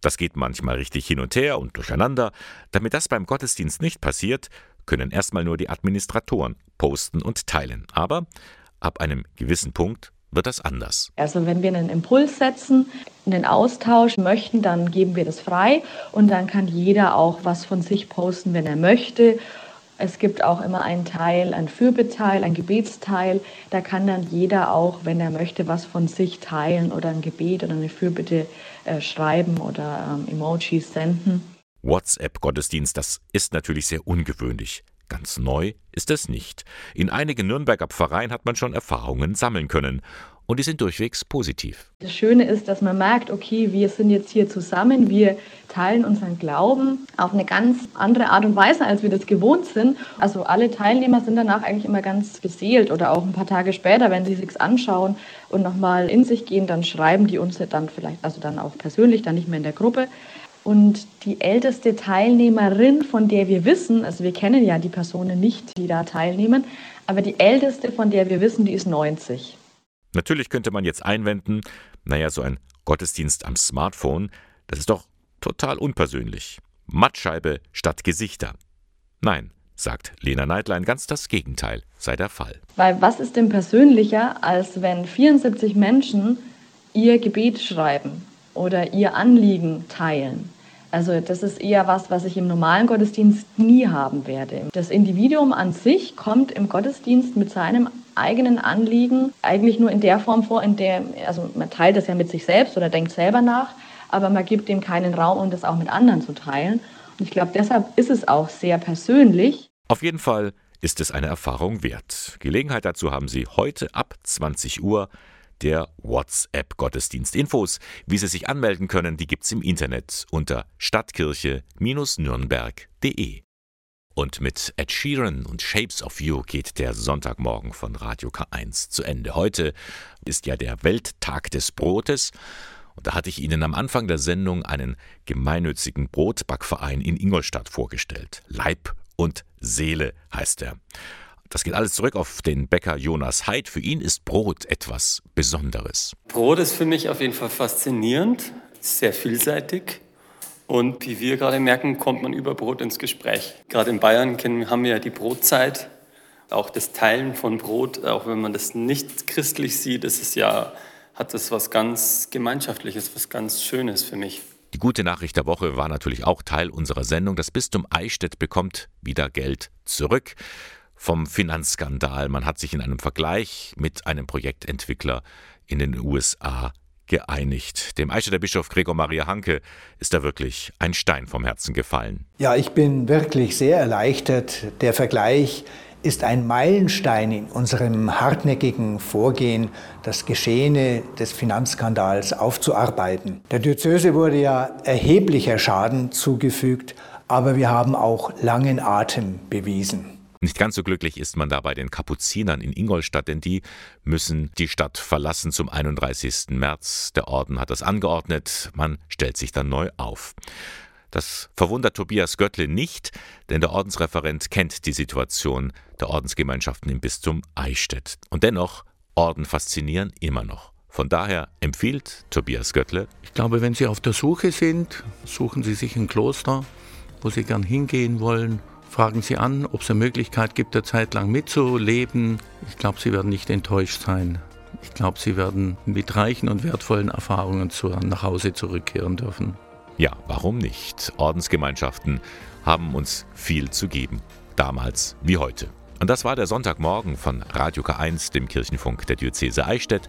Das geht manchmal richtig hin und her und durcheinander. Damit das beim Gottesdienst nicht passiert, können erstmal nur die Administratoren posten und teilen. Aber ab einem gewissen Punkt wird das anders. Also wenn wir einen Impuls setzen, einen Austausch möchten, dann geben wir das frei und dann kann jeder auch was von sich posten, wenn er möchte es gibt auch immer einen Teil, einen Fürbeteil, einen Gebetsteil. Da kann dann jeder auch, wenn er möchte, was von sich teilen oder ein Gebet oder eine Fürbitte äh, schreiben oder ähm, Emojis senden. WhatsApp-Gottesdienst, das ist natürlich sehr ungewöhnlich. Ganz neu ist es nicht. In einigen Nürnberger Pfarreien hat man schon Erfahrungen sammeln können. Und die sind durchwegs positiv. Das Schöne ist, dass man merkt, okay, wir sind jetzt hier zusammen, wir teilen unseren Glauben auf eine ganz andere Art und Weise, als wir das gewohnt sind. Also alle Teilnehmer sind danach eigentlich immer ganz beseelt oder auch ein paar Tage später, wenn sie sich anschauen und nochmal in sich gehen, dann schreiben die uns dann vielleicht, also dann auch persönlich, dann nicht mehr in der Gruppe. Und die älteste Teilnehmerin, von der wir wissen, also wir kennen ja die Personen nicht, die da teilnehmen, aber die älteste, von der wir wissen, die ist 90. Natürlich könnte man jetzt einwenden, naja, so ein Gottesdienst am Smartphone, das ist doch total unpersönlich. Mattscheibe statt Gesichter. Nein, sagt Lena Neidlein, ganz das Gegenteil sei der Fall. Weil was ist denn persönlicher, als wenn 74 Menschen ihr Gebet schreiben oder ihr Anliegen teilen? Also das ist eher was, was ich im normalen Gottesdienst nie haben werde. Das Individuum an sich kommt im Gottesdienst mit seinem eigenen Anliegen eigentlich nur in der Form vor, in der, also man teilt das ja mit sich selbst oder denkt selber nach, aber man gibt dem keinen Raum, um das auch mit anderen zu teilen. Und ich glaube, deshalb ist es auch sehr persönlich. Auf jeden Fall ist es eine Erfahrung wert. Gelegenheit dazu haben Sie heute ab 20 Uhr der WhatsApp-Gottesdienst. Infos, wie Sie sich anmelden können, die gibt's im Internet unter stadtkirche-nürnberg.de. Und mit Ed Sheeran und Shapes of You geht der Sonntagmorgen von Radio K1 zu Ende. Heute ist ja der Welttag des Brotes. Und da hatte ich Ihnen am Anfang der Sendung einen gemeinnützigen Brotbackverein in Ingolstadt vorgestellt. Leib und Seele heißt er. Das geht alles zurück auf den Bäcker Jonas Heid. Für ihn ist Brot etwas Besonderes. Brot ist für mich auf jeden Fall faszinierend, sehr vielseitig. Und wie wir gerade merken, kommt man über Brot ins Gespräch. Gerade in Bayern haben wir ja die Brotzeit. Auch das Teilen von Brot, auch wenn man das nicht christlich sieht, ist es ja, hat das was ganz Gemeinschaftliches, was ganz Schönes für mich. Die gute Nachricht der Woche war natürlich auch Teil unserer Sendung. Das Bistum Eichstätt bekommt wieder Geld zurück vom Finanzskandal. Man hat sich in einem Vergleich mit einem Projektentwickler in den USA geeinigt. Dem Eichstätter Bischof Gregor Maria Hanke ist da wirklich ein Stein vom Herzen gefallen. Ja, ich bin wirklich sehr erleichtert. Der Vergleich ist ein Meilenstein in unserem hartnäckigen Vorgehen, das Geschehene des Finanzskandals aufzuarbeiten. Der Diözese wurde ja erheblicher Schaden zugefügt, aber wir haben auch langen Atem bewiesen. Nicht ganz so glücklich ist man da bei den Kapuzinern in Ingolstadt, denn die müssen die Stadt verlassen zum 31. März. Der Orden hat das angeordnet, man stellt sich dann neu auf. Das verwundert Tobias Göttle nicht, denn der Ordensreferent kennt die Situation der Ordensgemeinschaften im Bistum Eichstätt. Und dennoch, Orden faszinieren immer noch. Von daher empfiehlt Tobias Göttle. Ich glaube, wenn Sie auf der Suche sind, suchen Sie sich ein Kloster, wo Sie gern hingehen wollen Fragen Sie an, ob es eine Möglichkeit gibt, eine Zeit lang mitzuleben. Ich glaube, Sie werden nicht enttäuscht sein. Ich glaube, Sie werden mit reichen und wertvollen Erfahrungen zu, nach Hause zurückkehren dürfen. Ja, warum nicht? Ordensgemeinschaften haben uns viel zu geben. Damals wie heute. Und das war der Sonntagmorgen von Radio K1, dem Kirchenfunk der Diözese Eichstätt.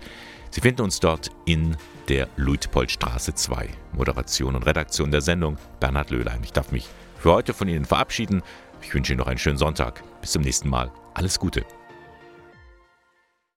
Sie finden uns dort in der Luitpoldstraße 2. Moderation und Redaktion der Sendung Bernhard Löhlein. Ich darf mich für heute von Ihnen verabschieden. Ich wünsche Ihnen noch einen schönen Sonntag. Bis zum nächsten Mal. Alles Gute.